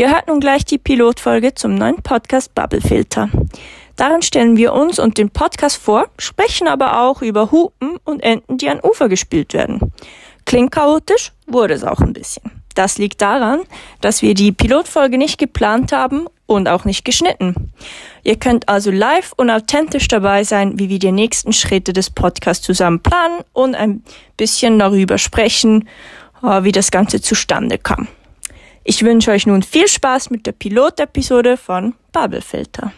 Ihr hört nun gleich die Pilotfolge zum neuen Podcast Bubble Filter. Darin stellen wir uns und den Podcast vor, sprechen aber auch über Hupen und Enten, die an Ufer gespielt werden. Klingt chaotisch, wurde es auch ein bisschen. Das liegt daran, dass wir die Pilotfolge nicht geplant haben und auch nicht geschnitten. Ihr könnt also live und authentisch dabei sein, wie wir die nächsten Schritte des Podcasts zusammen planen und ein bisschen darüber sprechen, äh, wie das Ganze zustande kam. Ich wünsche euch nun viel Spaß mit der Pilotepisode von Babelfilter.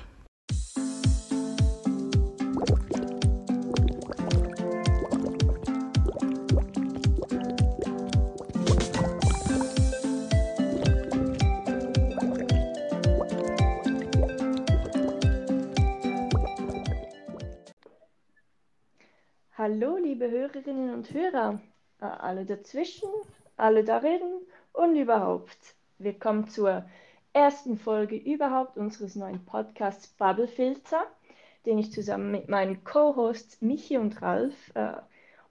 Hallo, liebe Hörerinnen und Hörer, äh, alle dazwischen, alle darin und überhaupt. Willkommen zur ersten Folge überhaupt unseres neuen Podcasts Bubble Filter, den ich zusammen mit meinen Co-Hosts Michi und Ralf äh,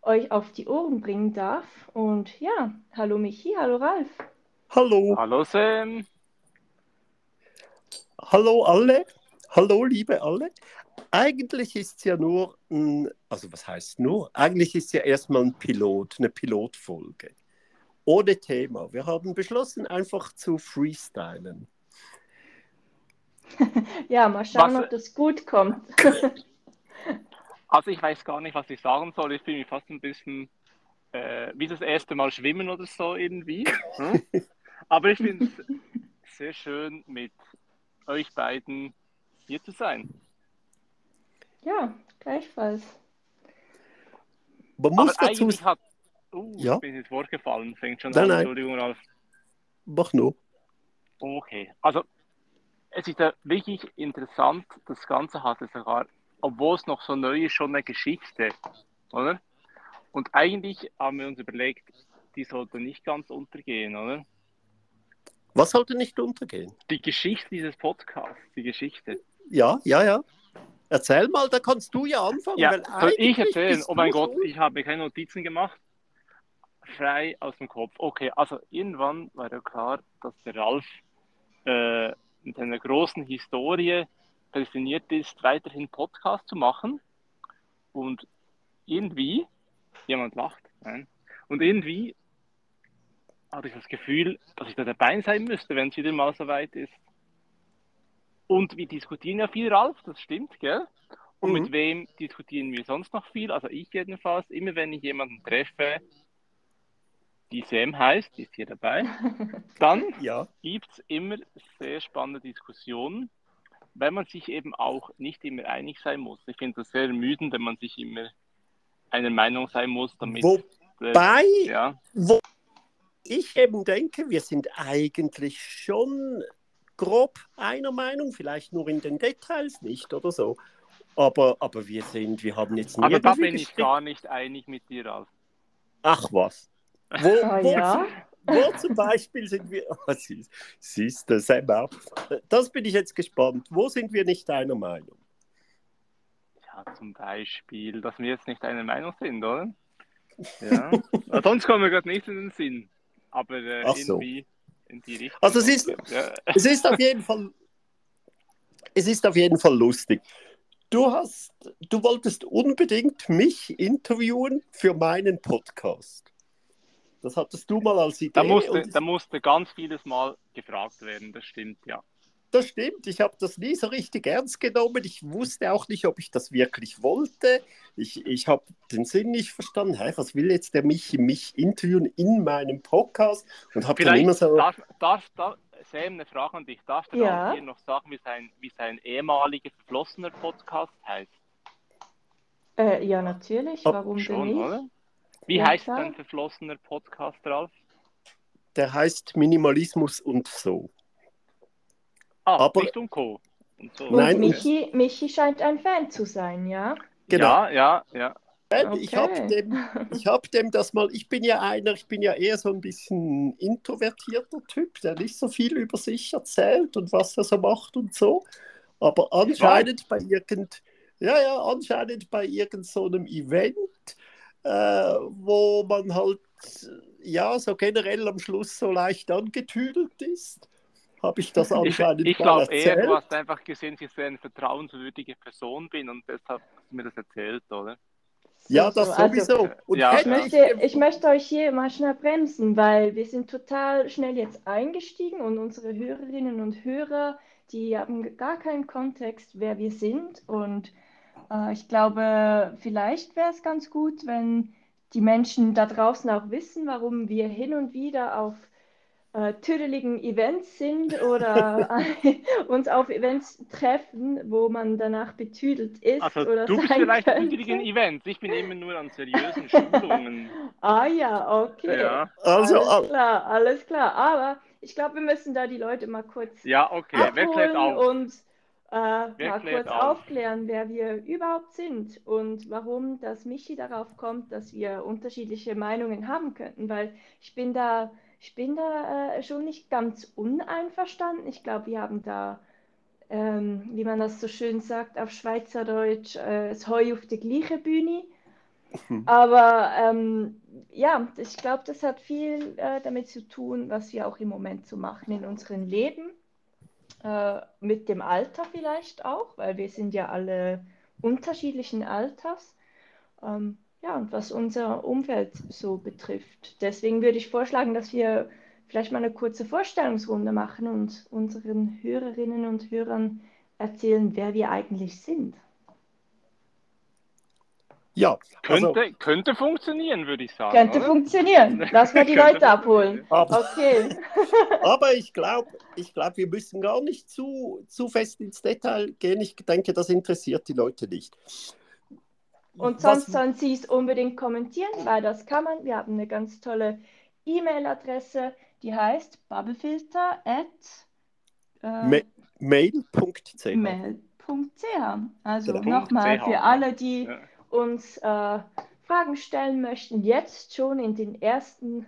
euch auf die Ohren bringen darf. Und ja, hallo Michi, hallo Ralf. Hallo. Hallo Sam. Hallo alle. Hallo liebe alle. Eigentlich ist es ja nur ein, also was heißt nur? Eigentlich ist es ja erstmal ein Pilot, eine Pilotfolge. Ohne Thema. Wir haben beschlossen, einfach zu freestylen. ja, mal schauen, Was- ob das gut kommt. Also ich weiß gar nicht, was ich sagen soll. Ich fühle mich fast ein bisschen äh, wie das erste Mal schwimmen oder so irgendwie. Hm? Aber ich finde es sehr schön, mit euch beiden hier zu sein. ja, gleichfalls. Man Aber muss dazu eigentlich hat... Uh, Ja? ich bin ins Wort gefallen. Fängt schon Nein, an. nein. Entschuldigung, Ralf. mach nur. Okay, also es ist ja wirklich interessant, das Ganze hatte sogar, obwohl es noch so neu ist, schon eine Geschichte, oder? Und eigentlich haben wir uns überlegt, die sollte nicht ganz untergehen, oder? Was sollte nicht untergehen? Die Geschichte dieses Podcasts, die Geschichte. Ja, ja, ja. Erzähl mal, da kannst du ja anfangen. Ja, soll ich erzählen? Oh mein Gott, ich habe keine Notizen gemacht. Frei aus dem Kopf. Okay, also irgendwann war ja klar, dass der Ralf äh, mit einer großen Historie prädestiniert ist, weiterhin Podcast zu machen. Und irgendwie, jemand lacht, nein, und irgendwie hatte ich das Gefühl, dass ich da dabei sein müsste, wenn es wieder mal so weit ist. Und wir diskutieren ja viel, Ralf, das stimmt, gell? Und Mhm. mit wem diskutieren wir sonst noch viel? Also ich jedenfalls, immer wenn ich jemanden treffe, die Sam heißt, die ist hier dabei, dann Ja, gibt es immer sehr spannende Diskussionen, weil man sich eben auch nicht immer einig sein muss. Ich finde das sehr ermüdend, wenn man sich immer einer Meinung sein muss, damit. wobei äh, ja, wo ich eben denke, wir sind eigentlich schon grob einer Meinung, vielleicht nur in den Details nicht oder so. Aber, aber wir sind, wir haben jetzt also da nirgendwie bin ich gar nicht einig mit dir, Ralf. Ach was. Wo, Ah, wo, ja. wo zum Beispiel sind wir. Oh, siehst, du, Sam auch. Das bin ich jetzt gespannt. Wo sind wir nicht einer Meinung? Ja, zum Beispiel, dass wir jetzt nicht einer Meinung sind, oder? Ja. Sonst kommen wir gerade nicht in den Sinn. Aber äh, Ach so. irgendwie in die Richtung. Also es ist- Ja. Es ist auf jeden Fall. Es ist auf jeden Fall lustig. Du hast, du wolltest unbedingt mich interviewen für meinen Podcast. Das hattest du mal als Idee. Da musste, da musste ganz vieles Mal gefragt werden, das stimmt, ja. Das stimmt, ich habe das nie so richtig ernst genommen. Ich wusste auch nicht, ob ich das wirklich wollte. Ich, ich habe den Sinn nicht verstanden. Hä, was will jetzt der mich, mich interviewen in meinem Podcast? Und habe dann immer so. darf, darf, darf, Sam, eine Frage an dich. Darf der Ja. Hier noch sagen, wie sein, wie sein ehemaliger verflossener Podcast heißt? Äh, ja, natürlich. Warum denn Schon, nicht? oder? Wie heißt dein verflossener Podcast, Ralf? Der heißt Minimalismus und so. Ah, Aber- Licht und Co. Und so. Und Nein, Michi, Michi scheint ein Fan zu sein, ja? Genau. Ja, ja, ja. Ich habe Okay. dem, ich hab dem das mal, ich bin ja einer, ich bin ja eher so ein bisschen introvertierter Typ, der nicht so viel über sich erzählt und was er so macht und so. Aber anscheinend bei irgend, ja, ja, anscheinend bei irgend so einem Event, äh, wo man halt, ja, so generell am Schluss so leicht angetüdelt ist, habe ich das anscheinend Ich, ich glaube eher, du hast einfach gesehen, dass ich eine vertrauenswürdige Person bin und deshalb hast du mir das erzählt, oder? Ja, das also, sowieso. Und ja, ich, möchte, ich möchte euch hier mal schnell bremsen, weil wir sind total schnell jetzt eingestiegen und unsere Hörerinnen und Hörer, die haben gar keinen Kontext, wer wir sind. Und äh, ich glaube, vielleicht wäre es ganz gut, wenn die Menschen da draußen auch wissen, warum wir hin und wieder auf äh, tüdeligen Events sind oder uns auf Events treffen, wo man danach betüdelt ist. Also oder du bist vielleicht könnte. tüdeligen Events, ich bin immer nur an seriösen Schulungen. ah ja, okay. Ja. Also, alles klar, alles klar. Aber ich glaube, wir müssen da die Leute mal kurz ja, okay. abholen und äh, mal kurz auf? aufklären, wer wir überhaupt sind und warum das Michi darauf kommt, dass wir unterschiedliche Meinungen haben könnten, weil ich bin da ich bin da äh, schon nicht ganz uneinverstanden. Ich glaube, wir haben da, ähm, wie man das so schön sagt auf Schweizerdeutsch, äh, das Heu auf der gleichen Bühne. Aber ähm, ja, ich glaube, das hat viel äh, damit zu tun, was wir auch im Moment so machen in unserem Leben. Äh, mit dem Alter vielleicht auch, weil wir sind ja alle unterschiedlichen Alters. Ähm, ja, und was unser Umfeld so betrifft. Deswegen würde ich vorschlagen, dass wir vielleicht mal eine kurze Vorstellungsrunde machen und unseren Hörerinnen und Hörern erzählen, wer wir eigentlich sind. Ja, könnte, also, könnte funktionieren, würde ich sagen. Könnte oder? funktionieren. Lass mal die Leute abholen. Aber, okay. aber ich glaube, ich glaub, wir müssen gar nicht zu, zu fest ins Detail gehen. Ich denke, das interessiert die Leute nicht. Und sonst Was, sollen Sie es unbedingt kommentieren, weil das kann man. Wir haben eine ganz tolle E-Mail-Adresse, die heißt bubblefilter at äh, mail.ch. Mail.ch. Also genau. nochmal für alle, die ja. Uns äh, Fragen stellen möchten, jetzt schon in den ersten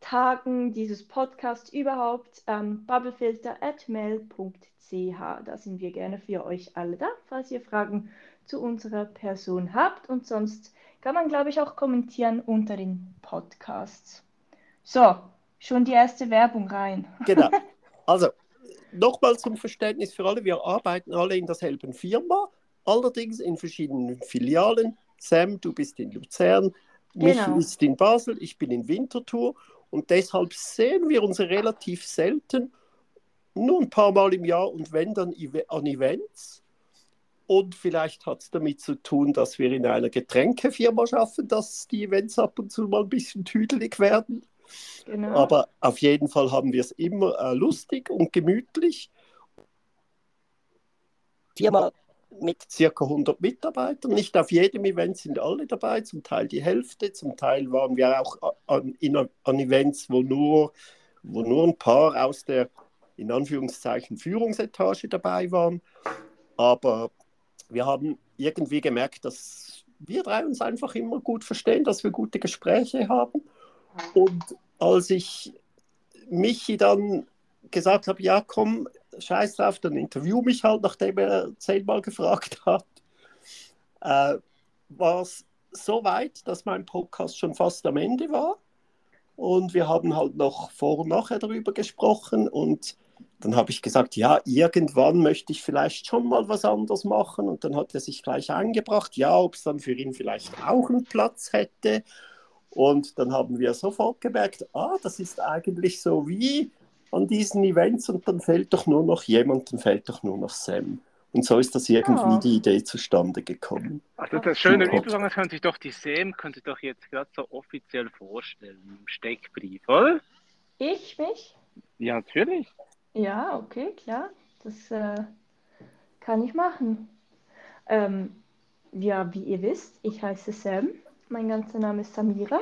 Tagen dieses Podcasts überhaupt, ähm, bubblefilter at mail.ch. Da sind wir gerne für euch alle da, falls ihr Fragen zu unserer Person habt. Und sonst kann man, glaube ich, auch kommentieren unter den Podcasts. So, schon die erste Werbung rein. Genau. Also, nochmal zum Verständnis für alle. Wir arbeiten alle in derselben Firma, allerdings in verschiedenen Filialen. Sam, du bist in Luzern, genau. mich ist in Basel, ich bin in Winterthur. Und deshalb sehen wir uns relativ selten, nur ein paar Mal im Jahr und wenn dann an Events. Und vielleicht hat es damit zu tun, dass wir in einer Getränkefirma schaffen, dass die Events ab und zu mal ein bisschen tüdelig werden. Genau. Aber auf jeden Fall haben wir es immer äh, lustig und gemütlich. Firma mit circa 100 Mitarbeitern. Nicht auf jedem Event sind alle dabei, zum Teil die Hälfte, zum Teil waren wir auch an, in, an Events, wo nur, wo nur ein paar aus der in Anführungszeichen Führungsetage dabei waren. Aber wir haben irgendwie gemerkt, dass wir drei uns einfach immer gut verstehen, dass wir gute Gespräche haben. Und als ich Michi dann gesagt habe, ja komm, scheiß drauf, dann interview mich halt, nachdem er zehnmal gefragt hat, äh, war es so weit, dass mein Podcast schon fast am Ende war. Und wir haben halt noch vor und nachher darüber gesprochen und dann habe ich gesagt, ja, irgendwann möchte ich vielleicht schon mal was anderes machen. Und dann hat er sich gleich eingebracht, ja, ob es dann für ihn vielleicht auch einen Platz hätte. Und dann haben wir sofort gemerkt, ah, das ist eigentlich so wie an diesen Events und dann fällt doch nur noch jemand, dann fällt doch nur noch Sam. Und so ist das irgendwie oh. die Idee zustande gekommen. Also das schöne Übergang, das könnte sich doch die Sam könnte doch jetzt gerade so offiziell vorstellen im Steckbrief, oder? Ich mich? Ja, natürlich. Ja, okay, klar. Das äh, kann ich machen. Ähm, ja, wie ihr wisst, ich heiße Sam. Mein ganzer Name ist Samira.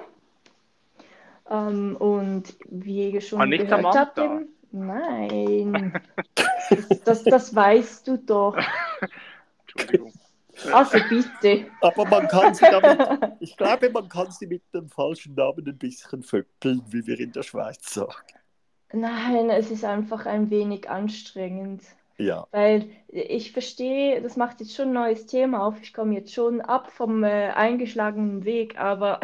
Ähm, und wie ihr schon nicht gehört habt, eben, nein, das, das, das weißt du doch. Entschuldigung. Also bitte. Aber man kann sie damit, ich glaube, man kann sie mit dem falschen Namen ein bisschen föppeln, wie wir in der Schweiz sagen. Nein, es ist einfach ein wenig anstrengend. Ja. Weil ich verstehe, das macht jetzt schon ein neues Thema auf. Ich komme jetzt schon ab vom äh, eingeschlagenen Weg, aber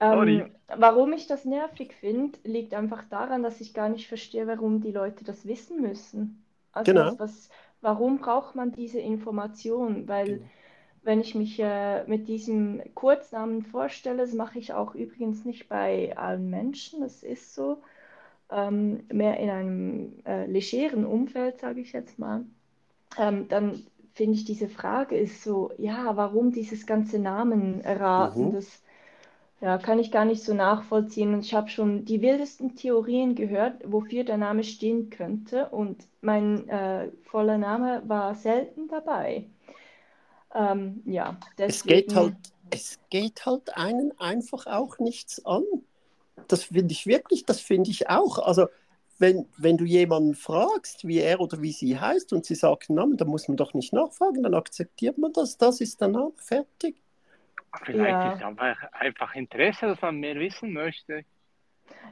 Ähm, warum ich das nervig finde, liegt einfach daran, dass ich gar nicht verstehe, warum die Leute das wissen müssen. Also Genau. was, was, warum braucht man diese Information? Weil Genau. wenn ich mich äh, mit diesem Kurznamen vorstelle, das mache ich auch übrigens nicht bei allen Menschen, das ist so, ähm, mehr in einem äh, legeren Umfeld, sage ich jetzt mal, ähm, dann finde ich diese Frage ist so, ja, warum dieses ganze Namen erraten, Mhm. das ja, kann ich gar nicht so nachvollziehen. Und ich habe schon die wildesten Theorien gehört, wofür der Name stehen könnte. Und mein äh, voller Name war selten dabei. Ähm, ja, Es geht deswegen, halt, es geht halt einen einfach auch nichts an. Das finde ich wirklich, das finde ich auch. Also, wenn, wenn du jemanden fragst, wie er oder wie sie heißt und sie sagt einen Namen, dann muss man doch nicht nachfragen, dann akzeptiert man das, das ist der Name, fertig. Vielleicht Ja. ist einfach, einfach Interesse, dass man mehr wissen möchte.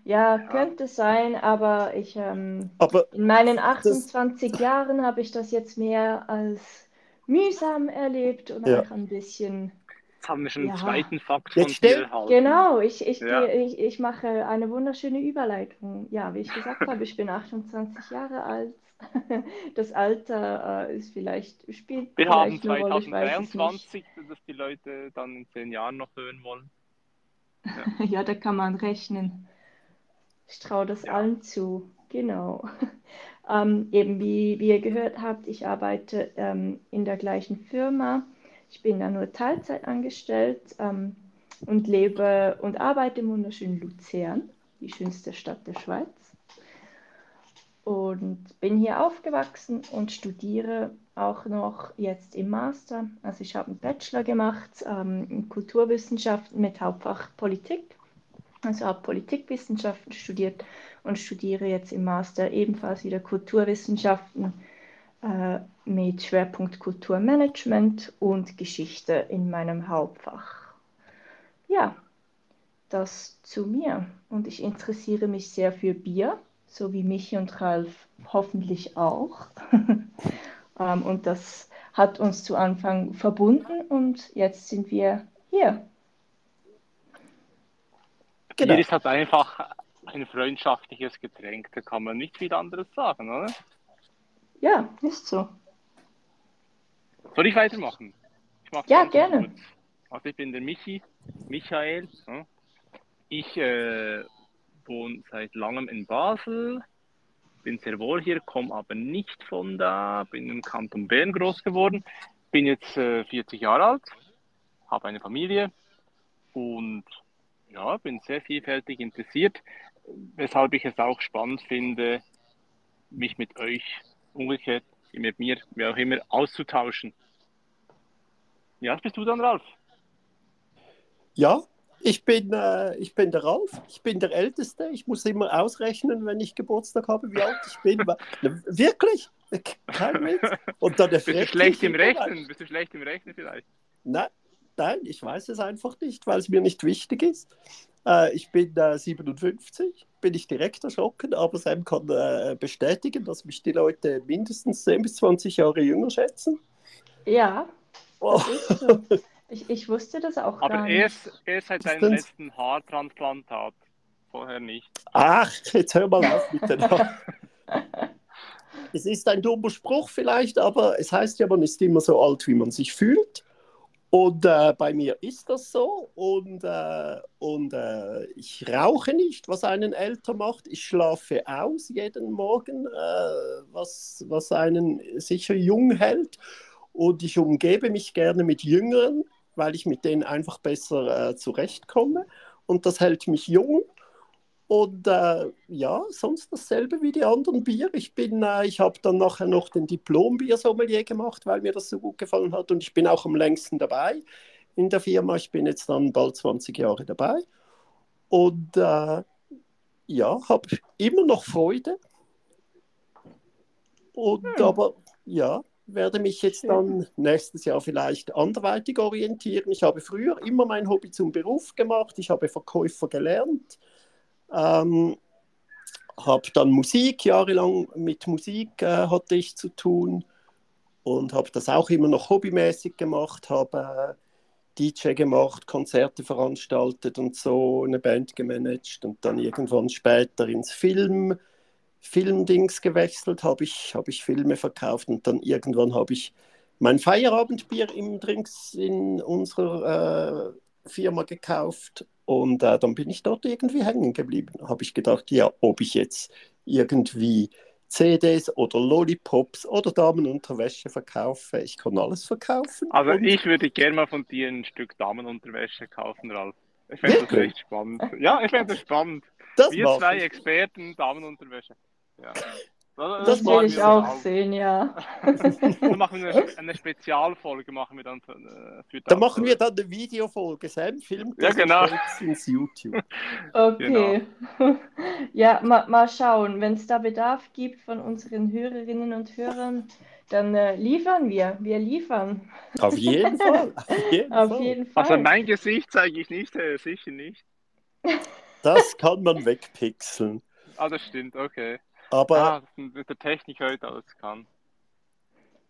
ja, Ja. könnte sein, aber ich, ähm, Aber in meinen 28 Jahren habe ich das jetzt mehr als mühsam erlebt und Ja. auch ein bisschen Jetzt haben wir schon Ja. einen zweiten Fakt Jetzt von erhalten. Genau, ich, ich, Ja. ich, ich mache eine wunderschöne Überleitung. Ja, wie ich gesagt habe, ich bin 28 Jahre alt. Das Alter äh, ist vielleicht, spielt Wir haben vielleicht eine Rolle, ich weiß es nicht. 2023, dass die Leute dann in zehn Jahren noch hören wollen. Ja, da kann man rechnen. Ich traue das Ja. allen zu. Genau. Ähm, eben wie, wie ihr gehört habt, ich arbeite ähm, in der gleichen Firma. Ich bin da nur Teilzeit angestellt ähm, und lebe und arbeite im wunderschönen Luzern, die schönste Stadt der Schweiz. Und bin hier aufgewachsen und studiere auch noch jetzt im Master. Also ich habe einen Bachelor gemacht ähm, in Kulturwissenschaften mit Hauptfach Politik. Also habe Politikwissenschaften studiert und studiere jetzt im Master ebenfalls wieder Kulturwissenschaften äh, mit Schwerpunkt Kulturmanagement und Geschichte in meinem Hauptfach. Ja, das zu mir. Und ich interessiere mich sehr für Bier, so wie Michi und Ralf hoffentlich auch. ähm, und das hat uns zu Anfang verbunden und jetzt sind wir hier. Genau. Bier ist halt einfach ein freundschaftliches Getränk, da kann man nicht viel anderes sagen, oder? Ja, ist so. Soll ich weitermachen? Ich mach's Ja, gerne. kurz. Also ich bin der Michi, Michael. Ich äh, wohne seit langem in Basel, bin sehr wohl hier, komme aber nicht von da, bin im Kanton Bern groß geworden, bin jetzt äh, 40 Jahre alt, habe eine Familie und ja, bin sehr vielfältig interessiert, weshalb ich es auch spannend finde, mich mit euch umgekehrt, mit mir, wie auch immer, auszutauschen. Ja, bist du dann, Ralf? Ja, ich bin, äh, ich bin der Ralf, ich bin der Älteste. Ich muss immer ausrechnen, wenn ich Geburtstag habe, wie alt ich bin. Wirklich? Kein Witz. Und dann Bist du schlecht im Rechnen? Bist du schlecht im Rechnen vielleicht? Nein, nein, ich weiß es einfach nicht, weil es mir nicht wichtig ist. Äh, ich bin äh, 57, bin ich direkt erschrocken, aber Sam kann äh, bestätigen, dass mich die Leute mindestens 10 bis 20 Jahre jünger schätzen. Ja, Oh. so. Ich, ich wusste das auch Aber gar erst, nicht. erst seit Was deinem denn? letzten Haartransplantat. Vorher nicht. Ach, jetzt hör mal auf mit den Haaren. Es ist ein dummer Spruch vielleicht, aber es heißt ja, man ist immer so alt, wie man sich fühlt. Und äh, bei mir ist das so. Und, äh, und äh, ich rauche nicht, was einen älter macht. Ich schlafe aus jeden Morgen, äh, was, was einen sicher jung hält. Und ich umgebe mich gerne mit Jüngeren, weil ich mit denen einfach besser äh, zurechtkomme. Und das hält mich jung. Und äh, ja, sonst dasselbe wie die anderen Bier. Ich bin, äh, ich habe dann nachher noch den Diplom-Biersommelier gemacht, weil mir das so gut gefallen hat. Und ich bin auch am längsten dabei in der Firma. Ich bin jetzt dann bald 20 Jahre dabei. Und äh, ja, habe immer noch Freude. Und Hm. aber ja, werde mich jetzt dann nächstes Jahr vielleicht anderweitig orientieren. Ich habe früher immer mein Hobby zum Beruf gemacht. Ich habe Verkäufer gelernt. Ähm, habe dann Musik, jahrelang mit Musik äh, hatte ich zu tun und habe das auch immer noch hobbymäßig gemacht, habe DJ gemacht, Konzerte veranstaltet und so eine Band gemanagt und dann irgendwann später ins Film, Filmdings gewechselt, habe ich, hab ich Filme verkauft und dann irgendwann habe ich mein Feierabendbier im Drinks in unserer äh, Firma gekauft und äh, dann bin ich dort irgendwie hängen geblieben. Habe ich gedacht, ja, ob ich jetzt irgendwie CDs oder Lollipops oder Damenunterwäsche verkaufe. Ich kann alles verkaufen. Also ich würde gerne mal von dir ein Stück Damenunterwäsche kaufen, Ralf. Ich fände das echt spannend. Ja, ich fände das spannend. Das Wir zwei ich. Experten Damenunterwäsche. Ja. Das, das will ich auch sehen, ja. dann machen wir eine, eine, Spezialfolge, machen wir dann für, äh, für Da machen wir dann eine Videofolge, Sam filmt ja, genau. ins YouTube. Okay. Genau. Ja, ma, mal schauen, wenn es da Bedarf gibt von unseren Hörerinnen und Hörern, dann äh, liefern wir. Wir liefern. Auf jeden Fall. Auf jeden, Auf Fall. jeden Fall. Also mein Gesicht zeige ich nicht, äh, sicher nicht. Das kann man wegpixeln. Ah, das stimmt, okay. Aber ah, mit der Technik heute alles kann.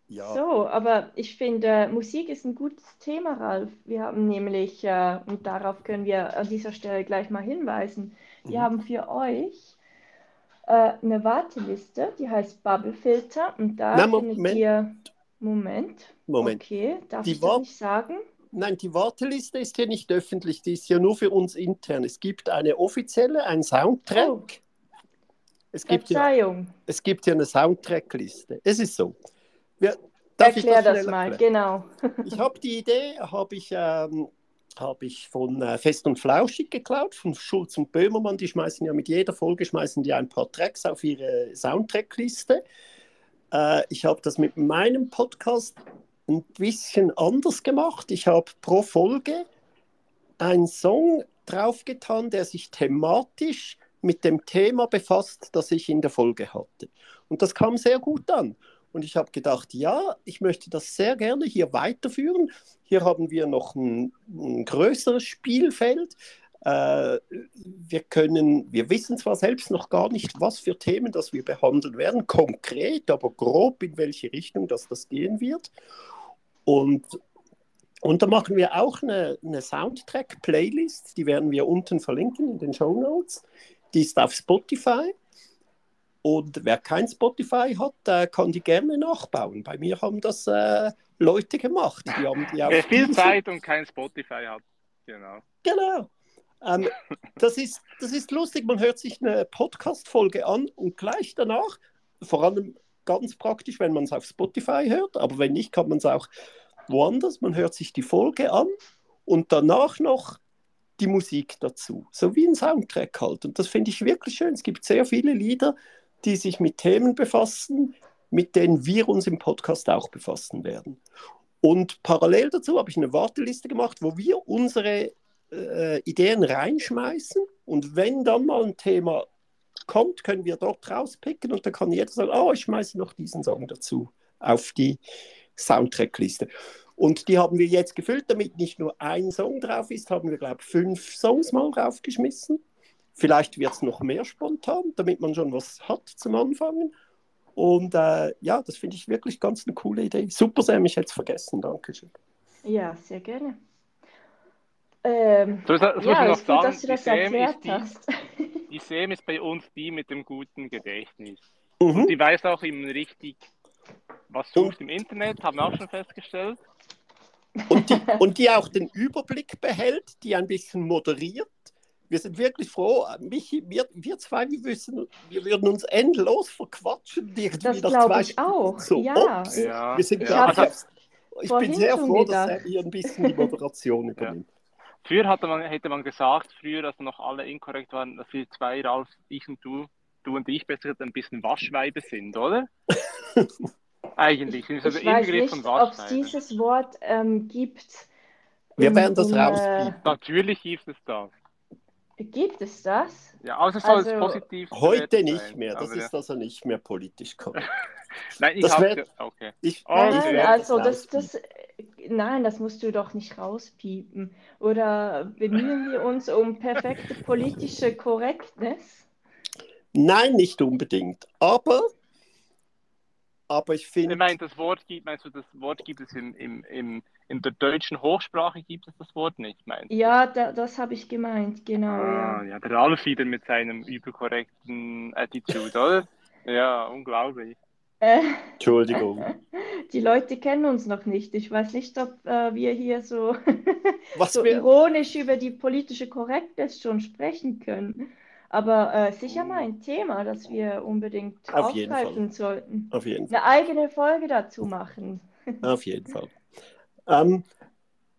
Ja. So, aber ich finde, Musik ist ein gutes Thema, Ralf. Wir haben nämlich, äh, und darauf können wir an dieser Stelle gleich mal hinweisen, wir mhm. haben für euch äh, eine Warteliste, die heißt Bubble Filter und da Nein, findet Moment. ihr... Moment. Moment. Okay, darf die ich das nicht sagen? Nein, die Warteliste ist hier nicht öffentlich, die ist ja nur für uns intern. Es gibt eine offizielle, ein Soundtrack. Oh. Es gibt, ja, es gibt ja eine Soundtrackliste. Es ist so. Wir, Erklär das, das mal, erklären? genau. ich habe die Idee, habe ich, ähm, hab ich von äh, Fest und Flauschig geklaut, von Schulz und Böhmermann. Die schmeißen ja mit jeder Folge schmeißen die ein paar Tracks auf ihre Soundtrackliste. Äh, ich habe das mit meinem Podcast ein bisschen anders gemacht. Ich habe pro Folge einen Song draufgetan, der sich thematisch mit dem Thema befasst, das ich in der Folge hatte. Und das kam sehr gut an. Und ich habe gedacht, ja, ich möchte das sehr gerne hier weiterführen. Hier haben wir noch ein, ein größeres Spielfeld. Äh, wir können, wir wissen zwar selbst noch gar nicht, was für Themen das wir behandeln werden, konkret, aber grob in welche Richtung das, das gehen wird. Und, und da machen wir auch eine, eine Soundtrack-Playlist, die werden wir unten verlinken in den Show Notes. Die ist auf Spotify. Und wer kein Spotify hat, kann die gerne nachbauen. Bei mir haben das äh, Leute gemacht. Die haben die wer viel Zeit und kein Spotify hat. Genau. Genau. Ähm, das, ist, das ist lustig. Man hört sich eine Podcast-Folge an und gleich danach, vor allem ganz praktisch, wenn man es auf Spotify hört, aber wenn nicht, kann man es auch woanders. Man hört sich die Folge an und danach noch die Musik dazu. So wie ein Soundtrack halt. Und das finde ich wirklich schön. Es gibt sehr viele Lieder, die sich mit Themen befassen, mit denen wir uns im Podcast auch befassen werden. Und parallel dazu habe ich eine Warteliste gemacht, wo wir unsere äh, Ideen reinschmeißen. Und wenn dann mal ein Thema kommt, können wir dort rauspicken und dann kann jeder sagen, oh, ich schmeiße noch diesen Song dazu auf die Soundtrackliste. Und die haben wir jetzt gefüllt, damit nicht nur ein Song drauf ist, haben wir, glaube ich, fünf Songs mal draufgeschmissen. Vielleicht wird es noch mehr spontan, damit man schon was hat zum Anfangen. Und äh, ja, das finde ich wirklich ganz eine coole Idee. Super, Sam, ich hätte es vergessen. Dankeschön. Ja, sehr gerne. Ähm, so, das, das ja, ich noch sagen, gut, dass du das erklärt die, hast. Die Sam ist bei uns die mit dem guten Gedächtnis. Mhm. Und die weiß auch immer richtig, was sucht im Internet, haben wir auch schon festgestellt. Und die, und die auch den Überblick behält, die ein bisschen moderiert. Wir sind wirklich froh, Michi, wir, wir zwei, wir, wissen, wir würden uns endlos verquatschen. Das glaube ich auch. So ja. ja. Wir sind ja. Also, ich bin sehr froh, gedacht. dass er hier ein bisschen die Moderation übernimmt. Ja. Früher hatte man, hätte man gesagt, früher, als noch alle inkorrekt waren, dass wir zwei, Ralf, ich und du, du und ich besser ein bisschen Waschweibe sind, oder? Eigentlich. ich weiß nicht, ob es dieses Wort ähm, gibt. Wir werden das rauskriegen. Natürlich gibt es das. Gibt es das? Ja, außer soll also, es positiv Heute nicht sein, mehr, das ist ja. also nicht mehr politisch korrekt. nein, ich habe okay. Ich, nein, nein also das, das, nein, das musst du doch nicht rauspiepen. Oder bemühen wir uns um perfekte politische Korrektness? Nein, nicht unbedingt. Aber Aber ich finde. Ich meine, das Wort gibt, meinst du, das Wort gibt es im, im, im, in der deutschen Hochsprache gibt es das Wort nicht, meinst du? Ja, da, das habe ich gemeint, genau. Ah, ja. ja, der Ralf wieder mit seinem überkorrekten Attitude, oder? Ja, unglaublich. Äh, Entschuldigung. Die Leute kennen uns noch nicht. Ich weiß nicht, ob äh, wir hier so, so wir... ironisch über die politische Korrektheit schon sprechen können. Aber äh, sicher mal ein Thema, das wir unbedingt Auf aufgreifen sollten. Auf jeden Fall. Eine eigene Folge dazu machen. Auf jeden Fall. Ähm,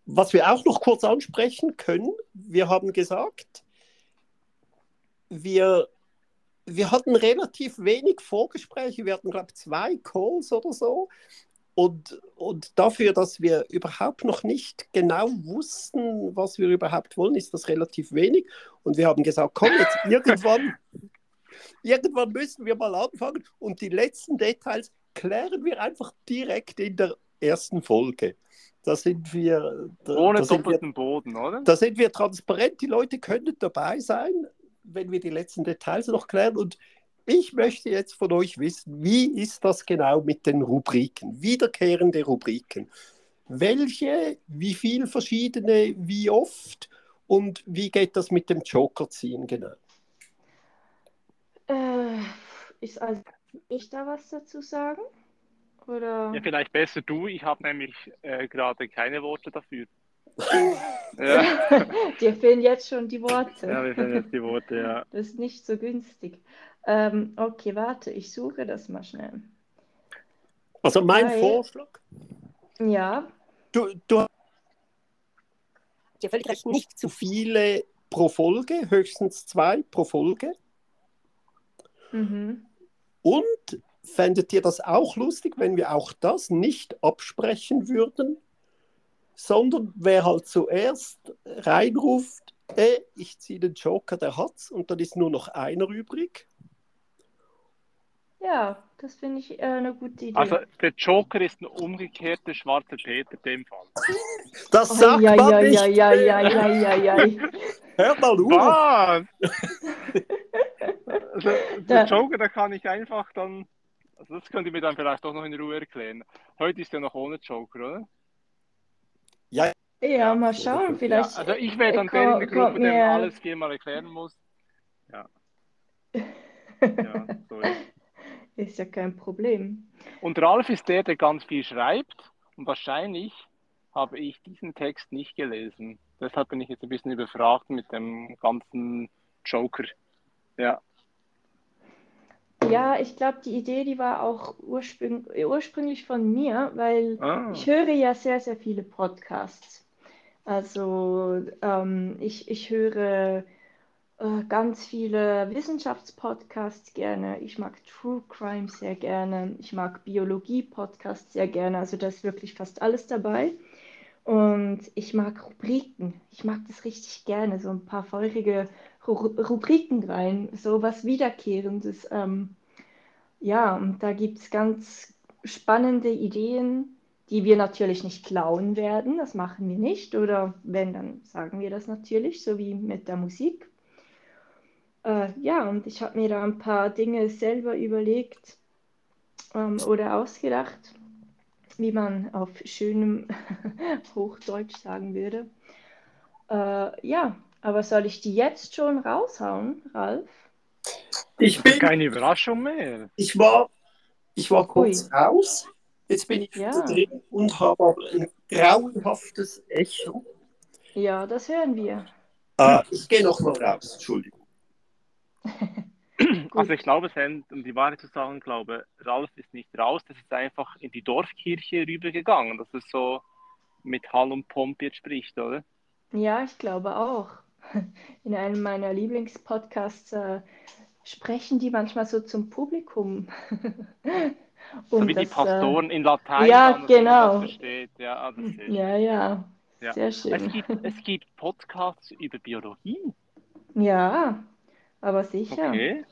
was wir auch noch kurz ansprechen können, wir haben gesagt, wir, wir hatten relativ wenig Vorgespräche, wir hatten, glaube ich, zwei Calls oder so. Und, und dafür, dass wir überhaupt noch nicht genau wussten, was wir überhaupt wollen, ist das relativ wenig. Und wir haben gesagt, komm, jetzt irgendwann, irgendwann müssen wir mal anfangen. Und die letzten Details klären wir einfach direkt in der ersten Folge. Da sind wir. Da, Ohne da doppelten wir, Boden, oder? Da sind wir transparent. Die Leute können dabei sein, wenn wir die letzten Details noch klären. Und ich möchte jetzt von euch wissen, wie ist das genau mit den Rubriken, wiederkehrende Rubriken? Welche, wie viele verschiedene, wie oft und wie geht das mit dem Joker ziehen genau? Äh, ist also ich da was dazu sagen? Oder? Ja, vielleicht besser du. Ich habe nämlich äh, gerade keine Worte dafür. ja. Dir fehlen jetzt schon die Worte. Ja, mir fehlen jetzt die Worte, ja. Das ist nicht so günstig. Ähm, okay, warte, ich suche das mal schnell. Also mein Weil, Vorschlag. Ja. Du, du hast ja völlig recht, nicht zu viele pro Folge, höchstens zwei pro Folge. Mhm. Und fändet ihr das auch lustig, wenn wir auch das nicht absprechen würden, sondern wer halt zuerst reinruft, äh, ich ziehe den Joker, der hat's, und dann ist nur noch einer übrig. Ja, das finde ich äh, eine gute Idee. Also der Joker ist ein umgekehrter schwarzer Peter in dem Fall. Das sagt oh, ja, man ja, nicht. Ja, ja, ja, ja, ja, ja. Hör mal auf. also, der Joker, da kann ich einfach dann, also das könnt ihr mir dann vielleicht doch noch in Ruhe erklären. Heute ist er noch ohne Joker, oder? Ja. Ja, mal schauen, vielleicht. Ja, also ich werde dann der in der Gruppe, der alles hier mal erklären muss. Ja. ja, sorry. Ist ja kein Problem. Und Ralf ist der, der ganz viel schreibt. Und wahrscheinlich habe ich diesen Text nicht gelesen. Deshalb bin ich jetzt ein bisschen überfragt mit dem ganzen Joker. Ja. Ja, ich glaube, die Idee, die war auch ursprüng ursprünglich von mir, weil ah. ich höre ja sehr, sehr viele Podcasts. Also ähm, ich, ich höre äh, ganz viele Wissenschaftspodcasts gerne. Ich mag True Crime sehr gerne. Ich mag Biologie-Podcasts sehr gerne. Also da ist wirklich fast alles dabei. Und ich mag Rubriken. Ich mag das richtig gerne. So ein paar feurige Ru Rubriken rein. So was Wiederkehrendes. Ähm, ja, und da gibt es ganz spannende Ideen, die wir natürlich nicht klauen werden. Das machen wir nicht. Oder wenn, dann sagen wir das natürlich, so wie mit der Musik. Äh, ja, und ich habe mir da ein paar Dinge selber überlegt ähm, oder ausgedacht, wie man auf schönem Hochdeutsch sagen würde. Äh, ja, aber soll ich die jetzt schon raushauen, Ralf? Ich bin keine Überraschung mehr. Ich war, ich war kurz Ui. raus. Jetzt bin ich ja. drin und habe ein grauenhaftes Echo. Ja, das hören wir. Ah, ich gehe noch mal raus, Entschuldigung. Also ich glaube, um die Wahrheit zu sagen, glaube, Ralf ist nicht raus, das ist einfach in die Dorfkirche rübergegangen, dass es so mit Hall und Pomp jetzt spricht, oder? Ja, ich glaube auch. In einem meiner Lieblingspodcasts äh, sprechen die manchmal so zum Publikum. um so wie das, die Pastoren äh, in Latein. Ja, genau. Ja, ah, ja, ja, ja, Sehr schön. Es gibt, es gibt Podcasts über Biologie. Ja, aber sicher. Okay.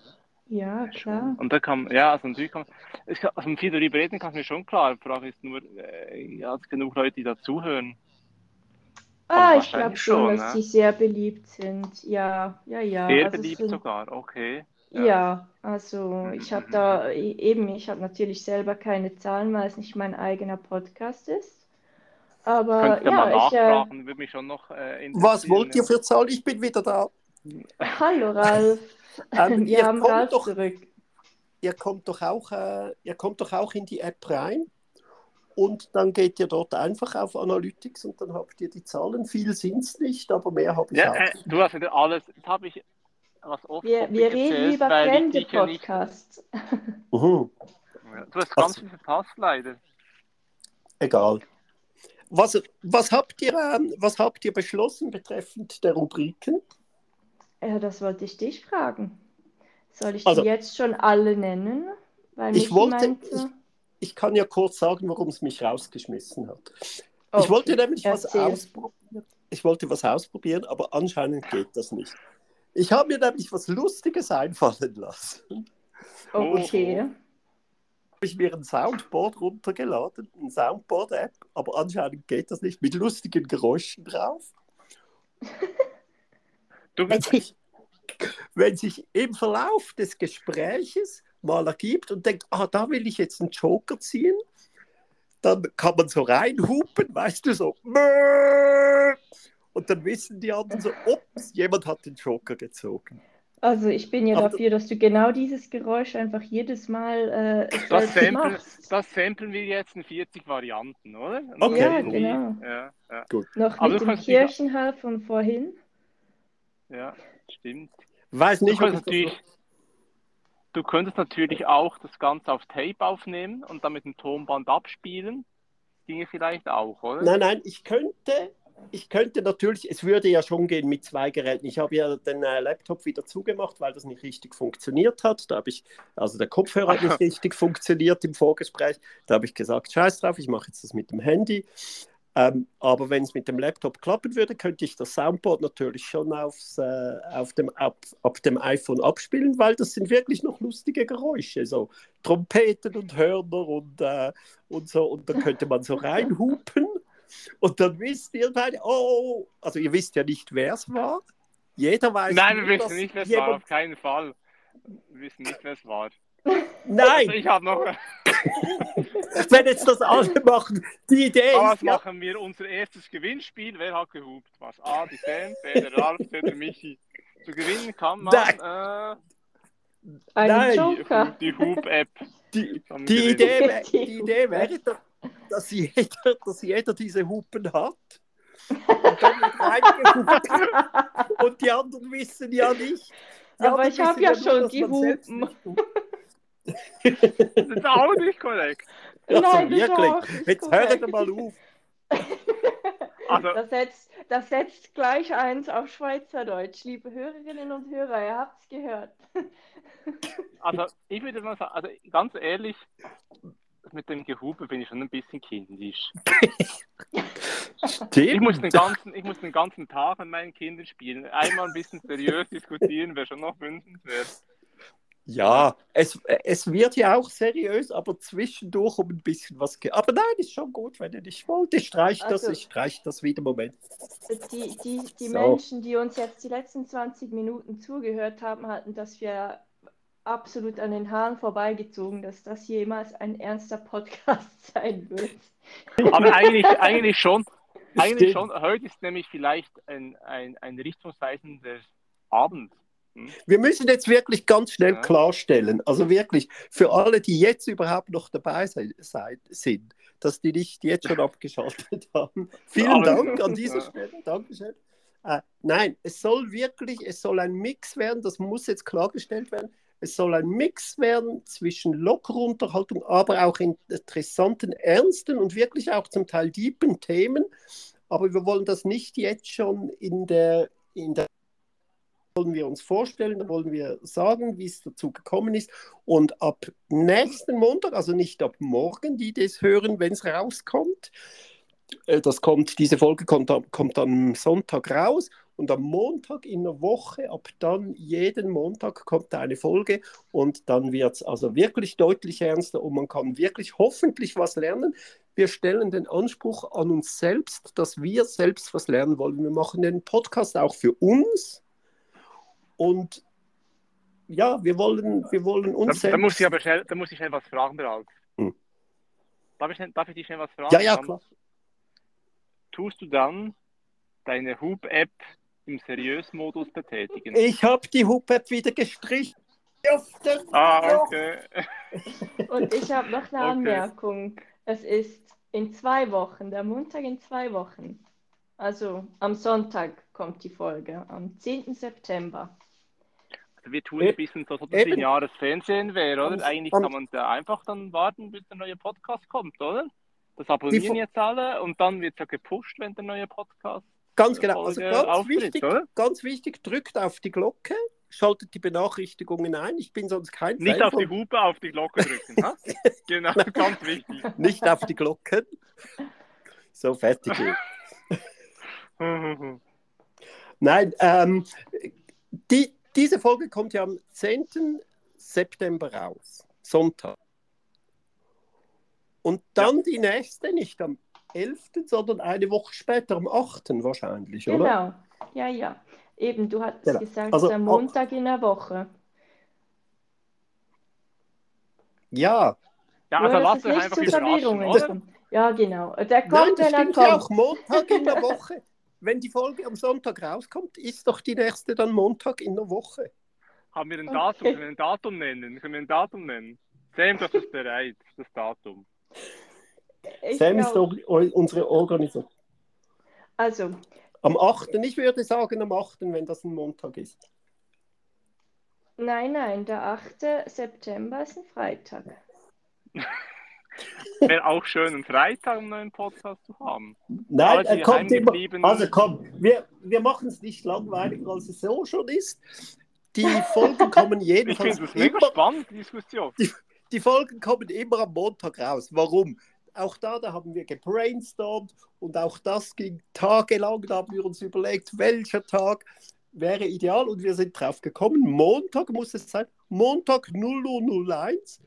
Ja, klar. Und da kann ja, also natürlich kann man, also viel darüber reden kann mir schon klar. Die Frage ist nur, äh, ja, es genug Leute, die dazuhören. Ah, ich glaube schon, dass ne? sie sehr beliebt sind. Ja, ja, ja. Sehr also beliebt sind, sogar, okay. Ja, ja also ich habe da e, eben, ich habe natürlich selber keine Zahlen, weil es nicht mein eigener Podcast ist. Aber Könnt ihr ja, mal ich, äh, nachfragen, würde mich schon noch äh, Was wollt interessieren, ihr für Zahlen? Ich bin wieder da. Hallo Ralf, Ähm, wir ihr haben kommt Ralf doch- zurück. Ihr kommt doch auch, äh, ihr kommt doch auch in die App rein und dann geht ihr dort einfach auf Analytics und dann habt ihr die Zahlen. Viel sind es nicht, aber mehr habe ich Ja, auch. äh, du hast ja alles, das habe ich was oft Wir, wir reden über Fremde-Podcasts. Mhm. Du hast ganz Ach so. viel verpasst, leider. Egal. Was, was, habt ihr, ähm, was habt ihr beschlossen betreffend der Rubriken? Ja, das wollte ich dich fragen. Soll ich Also- die jetzt schon alle nennen? Weil Ich wollte- meinte, Ich kann ja kurz sagen, warum es mich rausgeschmissen hat. Ich Okay, wollte nämlich was erzähl. ausprobieren. Ich wollte was ausprobieren, aber anscheinend geht das nicht. Ich habe mir nämlich was Lustiges einfallen lassen. Okay. habe ich mir ein Soundboard runtergeladen, ein Soundboard-App, aber anscheinend geht das nicht, mit lustigen Geräuschen drauf. Du Wenn sich, wenn sich im Verlauf des Gespräches mal ergibt und denkt, ah, da will ich jetzt einen Joker ziehen, dann kann man so reinhupen, weißt du, so. Und dann wissen die anderen so, ups, jemand hat den Joker gezogen. Also ich bin ja Aber- dafür, dass du genau dieses Geräusch einfach jedes Mal äh, Das Sample, machst. das samplen wir jetzt in 40 Varianten, oder? Okay. Ja, genau. Ja, ja, Noch Aber mit dem Kirchenhall von vorhin. Ja, stimmt. Weiß Du nicht, ich könntest, natürlich, du könntest natürlich auch das Ganze auf Tape aufnehmen und dann mit dem Tonband abspielen. Ginge vielleicht auch, oder? Nein, nein, ich könnte, ich könnte natürlich, es würde ja schon gehen mit zwei Geräten. Ich habe ja den äh, Laptop wieder zugemacht, weil das nicht richtig funktioniert hat. Da habe ich, also der Kopfhörer hat nicht richtig funktioniert im Vorgespräch. Da habe ich gesagt, scheiß drauf, ich mache jetzt das mit dem Handy. Ähm, aber wenn es mit dem Laptop klappen würde, könnte ich das Soundboard natürlich schon aufs, äh, auf, dem, auf, auf dem iPhone abspielen, weil das sind wirklich noch lustige Geräusche, so Trompeten und Hörner und, äh, und so. Und dann könnte man so reinhupen und dann wisst ihr beide, oh, also ihr wisst ja nicht, wer es war. Jeder weiß Nein, nur, wir wissen nicht, wer es war, jemand- auf keinen Fall. Wir wissen nicht, wer es war. Nein, Also ich habe noch. wenn jetzt das alle machen, die Idee was ist ja, machen wir? Unser erstes Gewinnspiel. Wer hat gehupt? Was? A, die Sam, B, der Ralf, C, der Michi. Zu gewinnen kann man Nein. äh, Nein. die, Joker. die Hoop-App. die, die. Idee, Die die Idee wäre, dass- dass jeder, dass jeder diese Hupen hat. Und dann wird reingehupt. Und die anderen wissen ja nicht. Die Aber ich hab wissen ja nur, schon die Hupen. Das ist auch nicht korrekt. Also Nein, du wirklich. doch, Jetzt hört mal auf. Also, Das setzt, das setzt gleich eins auf Schweizerdeutsch. Liebe Hörerinnen und Hörer, ihr habt es gehört. also, ich würde mal sagen, also ganz ehrlich, mit dem Gehupe bin ich schon ein bisschen kindisch. Ich muss, den ganzen, ich muss den ganzen Tag mit meinen Kindern spielen. Einmal ein bisschen seriös diskutieren wäre schon noch wünschenswert. Ja, es, es wird ja auch seriös, aber zwischendurch um ein bisschen was. Ge aber nein, ist schon gut, wenn ihr nicht wollt. Ich streiche das, Also- ich streiche das wieder. Moment. Die, die, die So. Menschen, die uns jetzt die letzten 20 Minuten zugehört haben, hatten das für absolut an den Haaren vorbeigezogen, dass das jemals ein ernster Podcast sein wird. Aber eigentlich, eigentlich schon. Eigentlich Stimmt. schon. Heute ist nämlich vielleicht ein, ein, ein richtungsweisender Abend. Hm? Wir müssen jetzt wirklich ganz schnell Ja. klarstellen, also wirklich für alle, die jetzt überhaupt noch dabei sei, sei, sind, dass die nicht jetzt schon abgeschaltet haben. Vielen. Dank an dieser. Stelle. Dankeschön. Äh, nein, es soll wirklich, es soll ein Mix werden, das muss jetzt klargestellt werden. Es soll ein Mix werden zwischen lockerer Unterhaltung, aber auch interessanten, ernsten und wirklich auch zum Teil tiefen Themen. Aber wir wollen das nicht jetzt schon in der, in der wollen wir uns vorstellen, da wollen wir sagen, wie es dazu gekommen ist. Und ab nächsten Montag, also nicht ab morgen, die das hören, wenn es rauskommt, äh, das kommt, diese Folge kommt, kommt am Sonntag raus und am Montag in der Woche, ab dann jeden Montag kommt eine Folge und dann wird es also wirklich deutlich ernster und man kann wirklich hoffentlich was lernen. Wir stellen den Anspruch an uns selbst, dass wir selbst was lernen wollen. Wir machen den Podcast auch für uns und ja, wir wollen, wir wollen uns. Da, da, muss ich aber schnell, da muss ich schnell was fragen, Berald. Hm. Darf, ich, darf ich dich schnell was fragen? Ja, ja, klar. Tust du dann deine Hub-App im Seriös-Modus betätigen? Ich habe die Hub-App wieder gestrichen. Ah, okay. Und ich habe noch eine okay. Anmerkung. Es ist in zwei Wochen, der Montag in zwei Wochen. Also am Sonntag kommt die Folge, am 10. September. Also wir tun ein bisschen so, es ein Jahres Fernsehen wäre, oder? Eigentlich kann man da einfach dann warten, bis der neue Podcast kommt, oder? Das abonnieren jetzt alle und dann wird es ja gepusht, wenn der neue Podcast Ganz genau. Also ganz auftritt, wichtig, oder? ganz wichtig, drückt auf die Glocke, schaltet die Benachrichtigungen ein. Ich bin sonst kein Nicht Fan auf von... die Hupe, auf die Glocke drücken. genau, ganz wichtig. Nicht auf die Glocken. So fertig. Nein, ähm, die, diese Folge kommt ja am 10. September raus, Sonntag. Und dann ja. die nächste, nicht am 11., sondern eine Woche später, am 8. wahrscheinlich, genau. oder? Genau, ja, ja. Eben, du hast genau. gesagt, also, am Montag in der Woche. Ja. Ja, also lasst euch einfach oder? Ja, genau. Der kommt, Nein, das kommt. Ja auch Montag in der Woche. Wenn die Folge am Sonntag rauskommt, ist doch die nächste dann Montag in der Woche. Haben wir ein Datum? Okay. Können wir ein Datum nennen? Können wir ein Datum nennen? Sam, das ist bereit, das Datum. Ich Sam ist doch unsere Organisation. Also. Am 8. Ich würde sagen am 8., wenn das ein Montag ist. Nein, nein, der 8. September ist ein Freitag. Wäre auch schön, einen Freitag einen neuen Podcast zu haben. Nein, er kommt immer. Also komm, wir, wir machen es nicht langweiliger, als es so schon ist. Die Folgen kommen jedenfalls. Ich finde das mega spannend, die Diskussion. Die, die Folgen kommen immer am Montag raus. Warum? Auch da, da haben wir gebrainstormt und auch das ging tagelang. Da haben wir uns überlegt, welcher Tag wäre ideal und wir sind drauf gekommen. Montag muss es sein, Montag 0001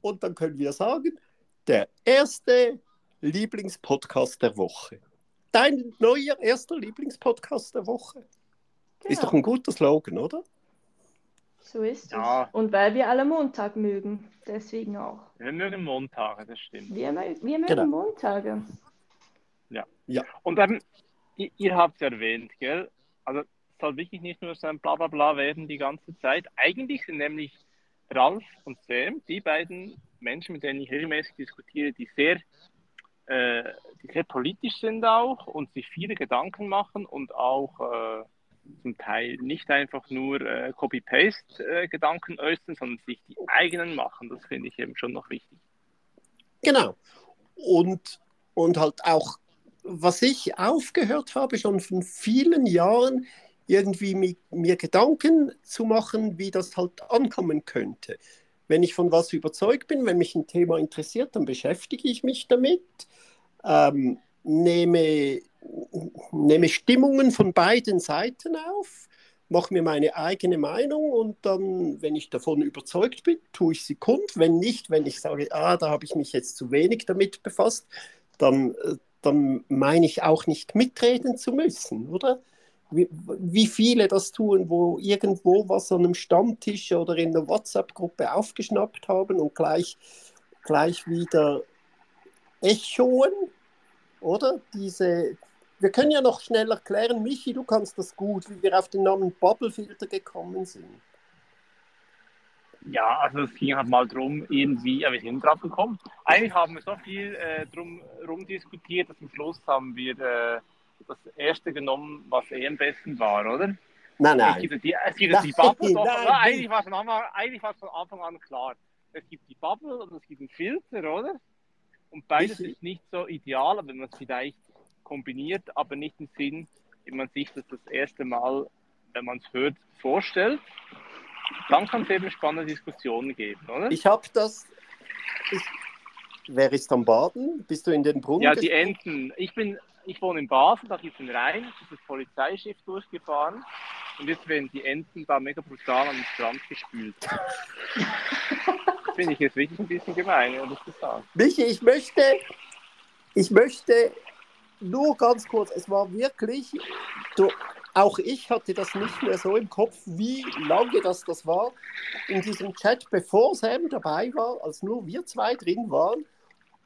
und dann können wir sagen, der erste Lieblingspodcast der Woche. Dein neuer erster Lieblingspodcast der Woche. Genau. Ist doch ein guter Slogan, oder? So ist ja. es. Und weil wir alle Montag mögen, deswegen auch. Wir mögen Montage, das stimmt. Wir, wir mögen genau. Montage. Ja. ja. Und ähm, ihr, ihr habt es erwähnt, gell? Also es soll wirklich nicht nur so ein Blablabla werden die ganze Zeit. Eigentlich sind nämlich Ralf und Sam die beiden Menschen, mit denen ich regelmäßig diskutiere, die sehr, äh, die sehr politisch sind auch und sich viele Gedanken machen und auch äh, zum Teil nicht einfach nur äh, Copy-Paste-Gedanken äußern, sondern sich die eigenen machen. Das finde ich eben schon noch wichtig. Genau. Und, und halt auch, was ich aufgehört habe, schon von vielen Jahren, irgendwie mir, mir Gedanken zu machen, wie das halt ankommen könnte. Wenn ich von was überzeugt bin, wenn mich ein Thema interessiert, dann beschäftige ich mich damit, ähm, nehme, nehme Stimmungen von beiden Seiten auf, mache mir meine eigene Meinung und dann, wenn ich davon überzeugt bin, tue ich sie kund. Wenn nicht, wenn ich sage, ah, da habe ich mich jetzt zu wenig damit befasst, dann, äh, dann meine ich auch nicht mitreden zu müssen, oder? Wie, wie viele das tun, wo irgendwo was an einem Stammtisch oder in der WhatsApp-Gruppe aufgeschnappt haben und gleich, gleich wieder echoen, oder? Diese, wir können ja noch schnell erklären, Michi, du kannst das gut, wie wir auf den Namen Bubblefilter gekommen sind. Ja, also es ging halt mal drum, irgendwie, ja, wir sind drauf gekommen. Eigentlich haben wir so viel äh, drum rumdiskutiert, dass am Schluss haben wir äh, das erste genommen, was eh am besten war, oder? Nein, nein. Es gibt die, es gibt nein, die Bubble, doch, nein, eigentlich, war Anfang, eigentlich war es von Anfang an klar. Es gibt die Bubble und es gibt einen Filter, oder? Und beides ich, ist nicht so ideal, wenn man es vielleicht kombiniert, aber nicht im Sinn, wenn man sich das das erste Mal, wenn man es hört, vorstellt. Dann kann es eben spannende Diskussionen geben, oder? Ich habe das. Ich, wer ist am Baden? Bist du in den Brunnen? Ja, die Enten. Ich bin ich wohne in Basel, da gibt es einen Rhein, ist das Polizeischiff durchgefahren und jetzt werden die Enten da mega brutal an den Strand gespült. Finde ich jetzt wirklich ein bisschen gemein, ehrlich gesagt. Michi, ich möchte, ich möchte nur ganz kurz, es war wirklich, du, auch ich hatte das nicht mehr so im Kopf, wie lange das, das war in diesem Chat, bevor Sam dabei war, als nur wir zwei drin waren.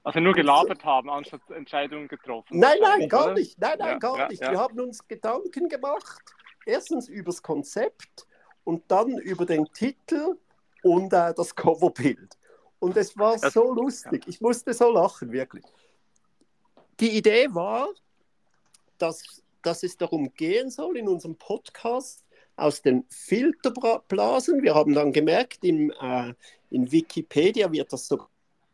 Also nur gelabert haben, anstatt Entscheidungen getroffen. Nein, nein, gar nicht. Nein, nein, ja, gar ja, nicht. Ja. Wir haben uns Gedanken gemacht. Erstens über das Konzept und dann über den Titel und äh, das Coverbild. Und es war das, so lustig. Ich musste so lachen, wirklich. Die Idee war, dass, dass es darum gehen soll in unserem Podcast aus den Filterblasen. Wir haben dann gemerkt, im, äh, in Wikipedia wird das so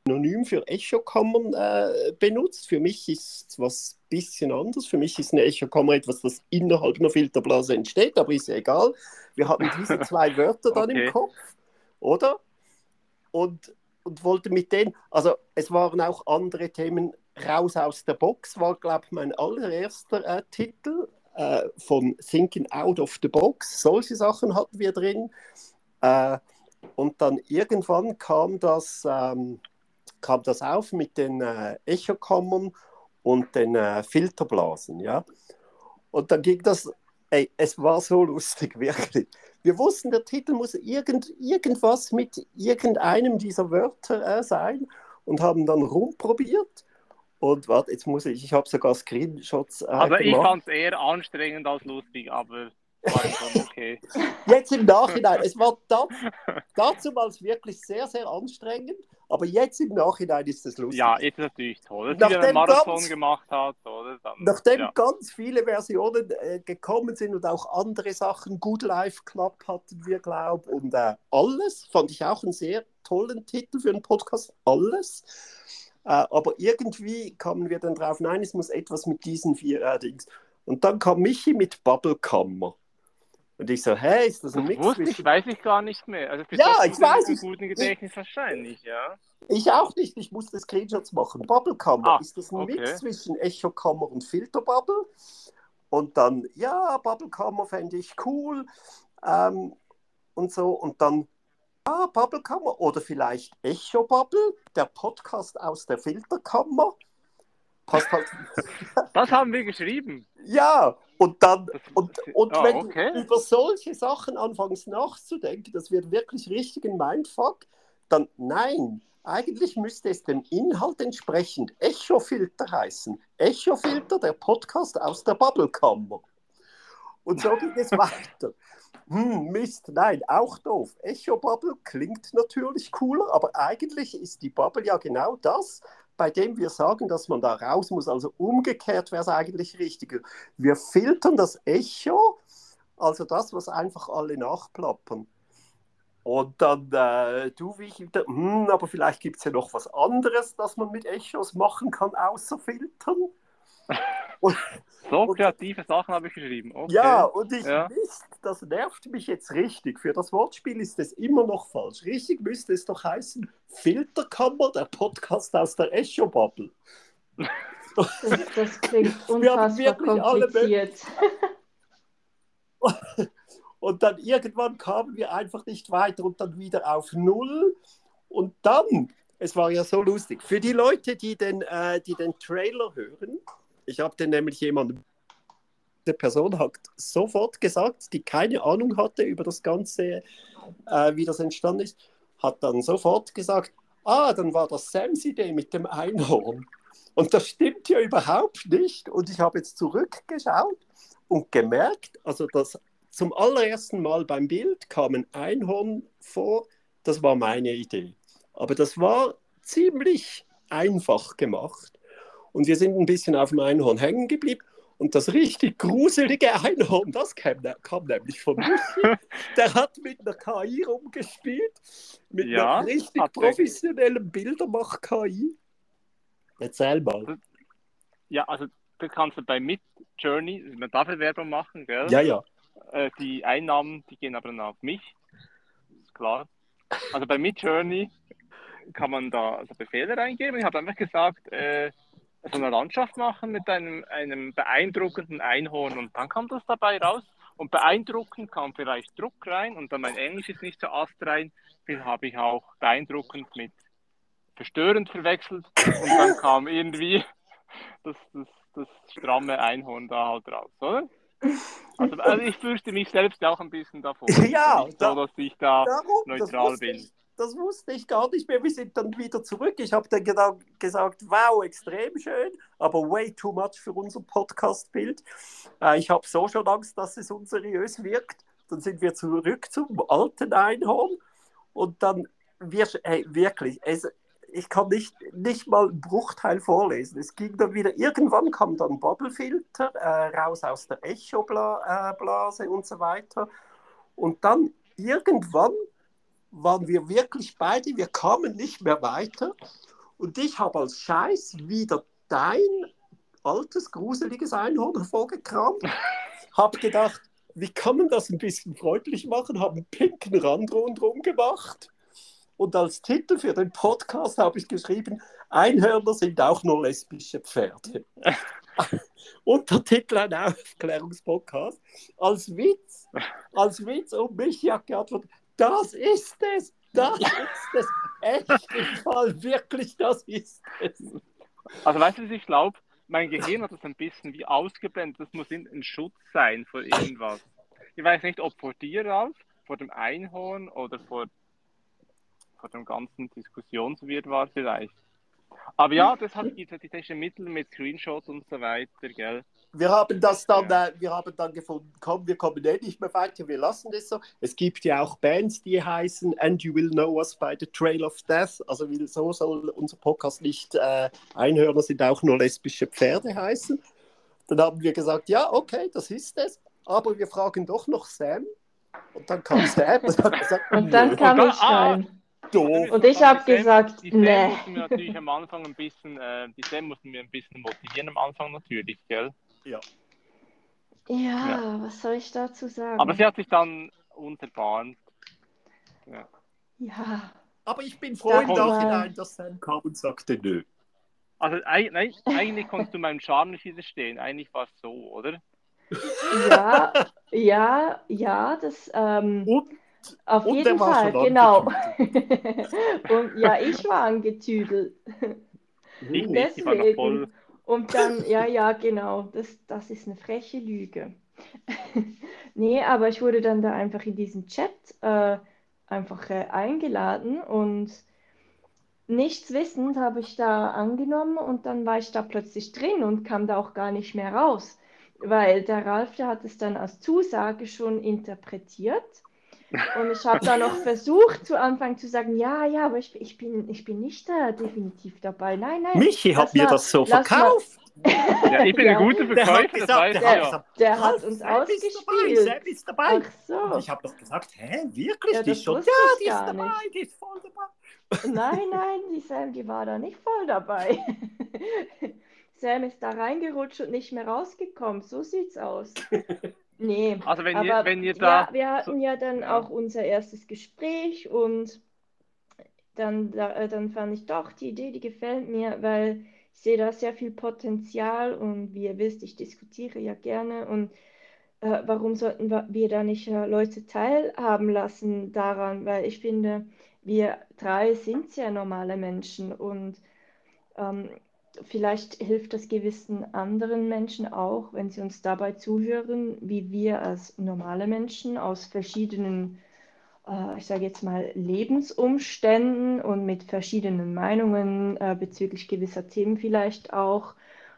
Synonym für Echokammern äh, benutzt. Für mich ist es was bisschen anders. Für mich ist eine Echokammer etwas, das innerhalb einer Filterblase entsteht, aber ist ja egal. Wir hatten diese zwei Wörter dann okay. im Kopf, oder? Und, und wollten mit denen, also es waren auch andere Themen. Raus aus der Box war, glaube ich, mein allererster äh, Titel äh, von Thinking Out of the Box. Solche Sachen hatten wir drin. Äh, und dann irgendwann kam das, ähm, kam das auf mit den äh, Echokammern und den äh, Filterblasen, ja. Und dann ging das, ey, es war so lustig, wirklich. Wir wussten, der Titel muss irgend, irgendwas mit irgendeinem dieser Wörter äh, sein und haben dann rumprobiert. Und warte, jetzt muss ich, ich habe sogar Screenshots. Äh, also ich fand es eher anstrengend als lustig, aber okay. Jetzt im Nachhinein, es war das, dazu mal wirklich sehr, sehr anstrengend, aber jetzt im Nachhinein ist es lustig. Ja, jetzt ist natürlich toll, dass nachdem einen Marathon ganz, gemacht hat. Oder? Dann, nachdem ja. ganz viele Versionen äh, gekommen sind und auch andere Sachen, Good Life Club hatten wir, glaube ich, und äh, alles, fand ich auch einen sehr tollen Titel für einen Podcast, alles. Äh, aber irgendwie kamen wir dann drauf, nein, es muss etwas mit diesen vier äh, Dings. Und dann kam Michi mit Bubblekammer. Und ich so, hä, ist das ein Mix? Wusste ich, weiß ich gar nicht mehr. Also ja, ich weiß. Mit guten Gedächtnis ich, wahrscheinlich, ja. Ich auch nicht, ich musste Screenshots machen. Bubblekammer, ah, ist das ein okay. Mix zwischen Echokammer und Filterbubble? Und dann, ja, Bubblekammer fände ich cool. Ähm, und so, und dann, ja, Bubblekammer oder vielleicht Echo Bubble, der Podcast aus der Filterkammer. Passt halt. Das haben wir geschrieben. Ja, und dann, und, und oh, wenn okay. du über solche Sachen anfängst nachzudenken, das wird wirklich richtig ein Mindfuck, dann nein, eigentlich müsste es dem Inhalt entsprechend Echofilter heißen. Echofilter, der Podcast aus der Bubblekammer. Und so ging es weiter. Hm, Mist, nein, auch doof. Echo Bubble klingt natürlich cooler, aber eigentlich ist die Bubble ja genau das, bei dem wir sagen, dass man da raus muss. Also umgekehrt wäre es eigentlich richtiger. Wir filtern das Echo, also das, was einfach alle nachplappern. Und dann äh, du, wie ich, hm, aber vielleicht gibt es ja noch was anderes, das man mit Echos machen kann, außer filtern. Und, so kreative und, Sachen habe ich geschrieben. Okay. Ja, und ich ja. Mist, das nervt mich jetzt richtig. Für das Wortspiel ist es immer noch falsch. Richtig müsste es doch heißen Filterkammer, der Podcast aus der Echo-Bubble. Das, das klingt unfassbar kompliziert. und dann irgendwann kamen wir einfach nicht weiter und dann wieder auf Null. Und dann, es war ja so lustig, für die Leute, die den, äh, die den Trailer hören, ich habe den nämlich jemandem, die Person hat sofort gesagt, die keine Ahnung hatte über das Ganze, äh, wie das entstanden ist, hat dann sofort gesagt, ah, dann war das Sams Idee mit dem Einhorn. Und das stimmt ja überhaupt nicht. Und ich habe jetzt zurückgeschaut und gemerkt, also das zum allerersten Mal beim Bild kam ein Einhorn vor, das war meine Idee. Aber das war ziemlich einfach gemacht. Und wir sind ein bisschen auf dem Einhorn hängen geblieben. Und das richtig gruselige Einhorn, das kam, kam nämlich von Michi. Der hat mit einer KI rumgespielt, mit ja, einer richtig professionellen Bildermach-KI. Erzähl mal. Ja, also du kannst bei Midjourney, man darf Werbung machen, gell? Ja, ja. Äh, die Einnahmen, die gehen aber dann auf mich. Ist klar. Also bei Midjourney kann man da also Befehle reingeben. Ich habe einfach gesagt, äh, so eine Landschaft machen mit einem, einem beeindruckenden Einhorn und dann kam das dabei raus. Und beeindruckend kam vielleicht Druck rein und dann mein Englisch ist nicht so astrein, viel habe ich auch beeindruckend mit verstörend verwechselt und dann kam irgendwie das, das, das stramme Einhorn da halt raus, oder? Also, also, ich fürchte mich selbst auch ein bisschen davor. Ja, da, so, dass ich da darum, neutral bin. Ich, das wusste ich gar nicht mehr. Wir sind dann wieder zurück. Ich habe dann genau gesagt, wow, extrem schön, aber way too much für unser Podcast-Bild. Äh, ich habe so schon Angst, dass es unseriös wirkt. Dann sind wir zurück zum alten Einhorn und dann wir, hey, wirklich, es, ich kann nicht, nicht mal einen Bruchteil vorlesen. Es ging dann wieder, irgendwann kam dann Bubblefilter äh, raus aus der Echo-Blase äh, und so weiter. Und dann irgendwann waren wir wirklich beide, wir kamen nicht mehr weiter. Und ich habe als Scheiß wieder dein altes, gruseliges Einhorn hervorgekramt, habe gedacht, wie kann man das ein bisschen freundlich machen, habe einen pinken Rand rundherum gemacht und als Titel für den Podcast habe ich geschrieben, Einhörner sind auch nur lesbische Pferde. Untertitel ein Aufklärungspodcast. Als Witz, als Witz und mich hat geantwortet, das ist es, das ist es. Echt im Fall, wirklich, das ist es. Also weißt du, ich glaube? Mein Gehirn hat das ein bisschen wie ausgeblendet. Das muss ein Schutz sein vor irgendwas. Ich weiß nicht, ob vor dir, Ralf, vor dem Einhorn oder vor vor dem ganzen Diskussionswirt war vielleicht. Aber ja, das hat die technische Mittel mit Screenshots und so weiter, gell? Wir haben das dann, ja. äh, wir haben dann gefunden, komm, wir kommen eh nicht mehr weiter, wir lassen das so. Es gibt ja auch Bands, die heißen And You Will Know Us by the Trail of Death. Also so soll unser Podcast nicht äh, Einhörner sind auch nur lesbische Pferde heißen. Dann haben wir gesagt, ja, okay, das ist es. Aber wir fragen doch noch Sam. Und dann kam Sam und hat gesagt, und dann kam ich rein. Doof. Und ich habe gesagt, die nee. mussten wir natürlich am Anfang ein bisschen, äh, die Sam mussten wir ein bisschen motivieren am Anfang natürlich, gell? Ja. Ja, ja. was soll ich dazu sagen? Aber sie hat sich dann unterbahnt. Ja. ja. Aber ich bin froh im Nachhinein, dass Sam kam und sagte nö. Also nein, eigentlich konntest du meinem Charme nicht widerstehen. Eigentlich war es so, oder? Ja, ja, ja, das. Ähm, und auf und jeden Fall, genau. und ja, ich war angetüdelt. Ich Deswegen. voll. Und dann, ja, ja, genau, das, das ist eine freche Lüge. nee, aber ich wurde dann da einfach in diesen Chat äh, einfach äh, eingeladen und nichts wissend habe ich da angenommen und dann war ich da plötzlich drin und kam da auch gar nicht mehr raus, weil der Ralf, der hat es dann als Zusage schon interpretiert und ich habe da noch versucht, zu Anfang zu sagen, ja, ja, aber ich, ich, bin, ich bin nicht da definitiv dabei. Nein, nein. Michi hat mir das so verkauft. ja, ich bin ja. ein guter Verkäufer, das weiß der, ja. Gesagt, der hat uns Sam ausgespielt. Sam ist dabei. Ach so. Ich habe doch gesagt, hä, wirklich? Ja, die ist schon, ja, die ist dabei, nicht. die ist voll dabei. Nein, nein, die Sam, die war da nicht voll dabei. Sam ist da reingerutscht und nicht mehr rausgekommen. So sieht's aus. Nee, also wenn ihr, wenn ihr da. Ja, wir hatten ja dann ja. auch unser erstes Gespräch und dann, da, äh, dann fand ich doch, die Idee, die gefällt mir, weil ich sehe da sehr viel Potenzial und wie ihr wisst, ich diskutiere ja gerne und äh, warum sollten wir da nicht äh, Leute teilhaben lassen daran, weil ich finde, wir drei sind sehr normale Menschen und ähm, vielleicht hilft das gewissen anderen Menschen auch, wenn sie uns dabei zuhören, wie wir als normale Menschen aus verschiedenen, äh, ich sage jetzt mal, Lebensumständen und mit verschiedenen Meinungen äh, bezüglich gewisser Themen vielleicht auch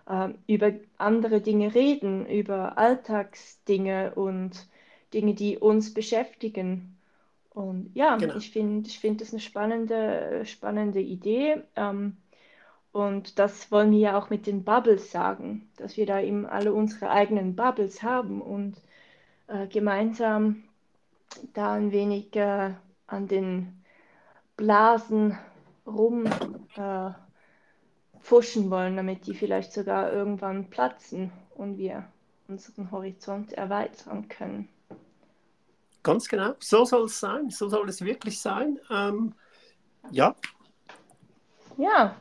äh, über andere Dinge reden, über Alltagsdinge und Dinge, die uns beschäftigen. Und ja, genau. ich finde ich find das eine spannende, spannende Idee. Ähm, und das wollen wir ja auch mit den Bubbles sagen, dass wir da eben alle unsere eigenen Bubbles haben und äh, gemeinsam da ein wenig äh, an den Blasen rum äh, wollen, damit die vielleicht sogar irgendwann platzen und wir unseren Horizont erweitern können. Ganz genau, so soll es sein, so soll es wirklich sein. Ähm, ja, ja,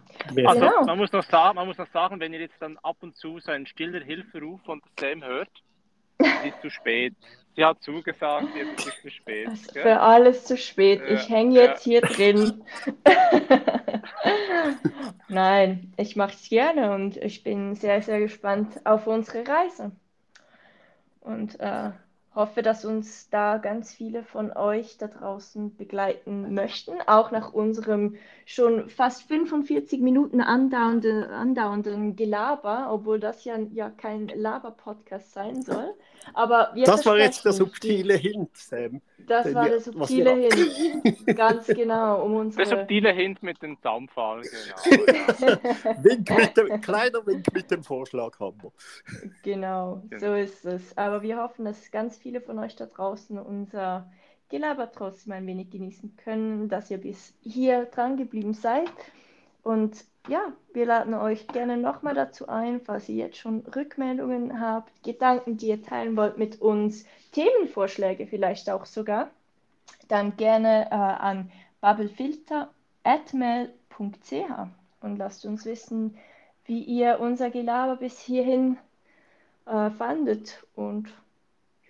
also, genau. man, muss noch sagen, man muss noch sagen, wenn ihr jetzt dann ab und zu so einen stiller Hilferuf von Sam hört, ist zu spät. Sie hat zugesagt, jetzt ist es zu spät. Ist für alles zu spät. Ja, ich hänge jetzt ja. hier drin. Nein, ich mache es gerne und ich bin sehr, sehr gespannt auf unsere Reise. und äh, hoffe, dass uns da ganz viele von euch da draußen begleiten möchten, auch nach unserem schon fast 45 Minuten andauernde, andauernden Gelaber, obwohl das ja, ja kein Laber-Podcast sein soll. Aber wir das war jetzt der subtile Hint, Sam. Das war der subtile Hint, ganz genau. Um unsere... Der subtile Hint mit dem Zaunpfahl, genau. Wink mit dem, kleiner Wink mit dem Vorschlaghammer. Genau, genau, so ist es. Aber wir hoffen, dass ganz viele von euch da draußen unser Gelaber trotzdem ein wenig genießen können, dass ihr bis hier dran geblieben seid. Und ja, wir laden euch gerne nochmal dazu ein, falls ihr jetzt schon Rückmeldungen habt, Gedanken, die ihr teilen wollt mit uns, Themenvorschläge vielleicht auch sogar, dann gerne äh, an bubblefilter.mail.ch und lasst uns wissen, wie ihr unser Gelaber bis hierhin äh, fandet. Und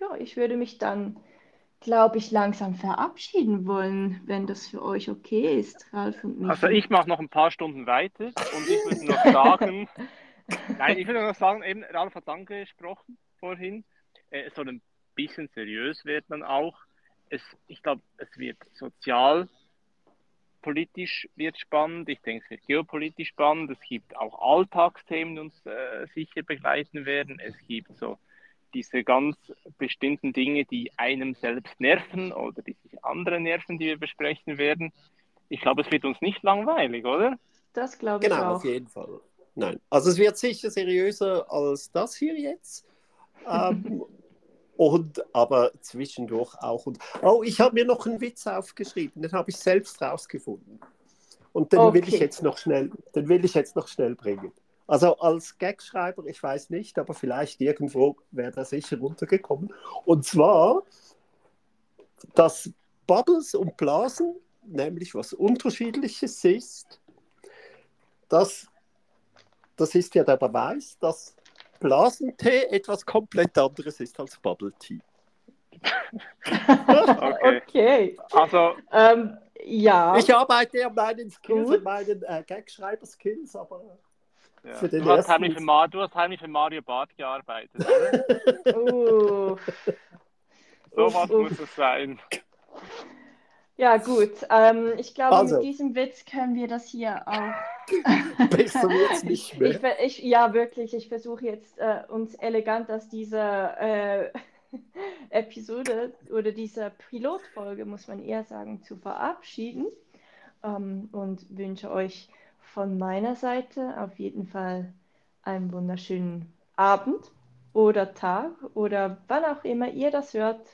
ja, ich würde mich dann glaube ich, langsam verabschieden wollen, wenn das für euch okay ist, Ralf und mich. Also ich mache noch ein paar Stunden weiter und ich würde noch sagen, nein, ich würde noch sagen, eben Ralf hat es angesprochen vorhin, äh, es soll ein bisschen seriös werden dann auch. Es, ich glaube, es wird sozial politisch wird spannend, ich denke, es wird geopolitisch spannend, es gibt auch Alltagsthemen, die uns äh, sicher begleiten werden, es gibt so diese ganz bestimmten Dinge, die einem selbst nerven oder die sich andere nerven, die wir besprechen werden. Ich glaube, es wird uns nicht langweilig, oder? Das glaube ich genau, auch. Genau, auf jeden Fall. Nein, also es wird sicher seriöser als das hier jetzt. Ähm, und aber zwischendurch auch. Und, oh, ich habe mir noch einen Witz aufgeschrieben, den habe ich selbst rausgefunden. Und den okay. will ich jetzt noch schnell, den will ich jetzt noch schnell bringen. Also als Gagschreiber, ich weiß nicht, aber vielleicht irgendwo wäre da sicher runtergekommen. Und zwar, dass Bubbles und Blasen, nämlich was Unterschiedliches ist, das, das ist ja der Beweis, dass Blasentee etwas komplett anderes ist als Bubble Tea. okay. okay. Also, ähm, ja. Ich arbeite an meinen Skills, an meinen äh, Gagschreiber-Skills, aber ja. Du, hast heimlich für Mar du hast heimlich für Mario Barth gearbeitet, oder? uh. So was muss es sein. Ja, gut. Ähm, ich glaube, also. mit diesem Witz können wir das hier auch. Besser wird's nicht mehr. Ich, ich, ja, wirklich. Ich versuche jetzt, äh, uns elegant aus dieser äh, Episode oder dieser Pilotfolge, muss man eher sagen, zu verabschieden. Ähm, und wünsche euch von meiner Seite auf jeden Fall einen wunderschönen Abend oder Tag oder wann auch immer ihr das hört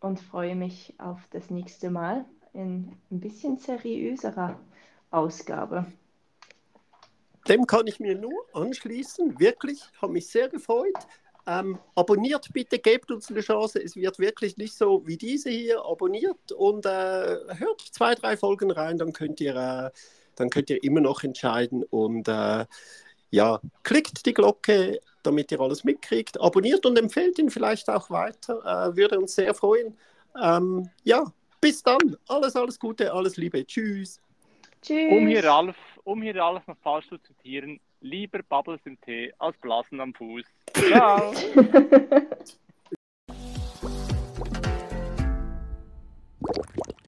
und freue mich auf das nächste Mal in ein bisschen seriöserer Ausgabe. Dem kann ich mir nur anschließen. Wirklich, habe mich sehr gefreut. Ähm, abonniert bitte, gebt uns eine Chance. Es wird wirklich nicht so wie diese hier. Abonniert und äh, hört zwei, drei Folgen rein, dann könnt ihr äh, dann könnt ihr immer noch entscheiden und äh, ja, klickt die Glocke, damit ihr alles mitkriegt, abonniert und empfehlt ihn vielleicht auch weiter, äh, würde uns sehr freuen. Ähm, ja, bis dann, alles, alles Gute, alles Liebe, tschüss. Tschüss. Um hier Ralf, um hier Ralf noch falsch zu zitieren, lieber Bubbles im Tee als Blasen am Fuß. Ciao.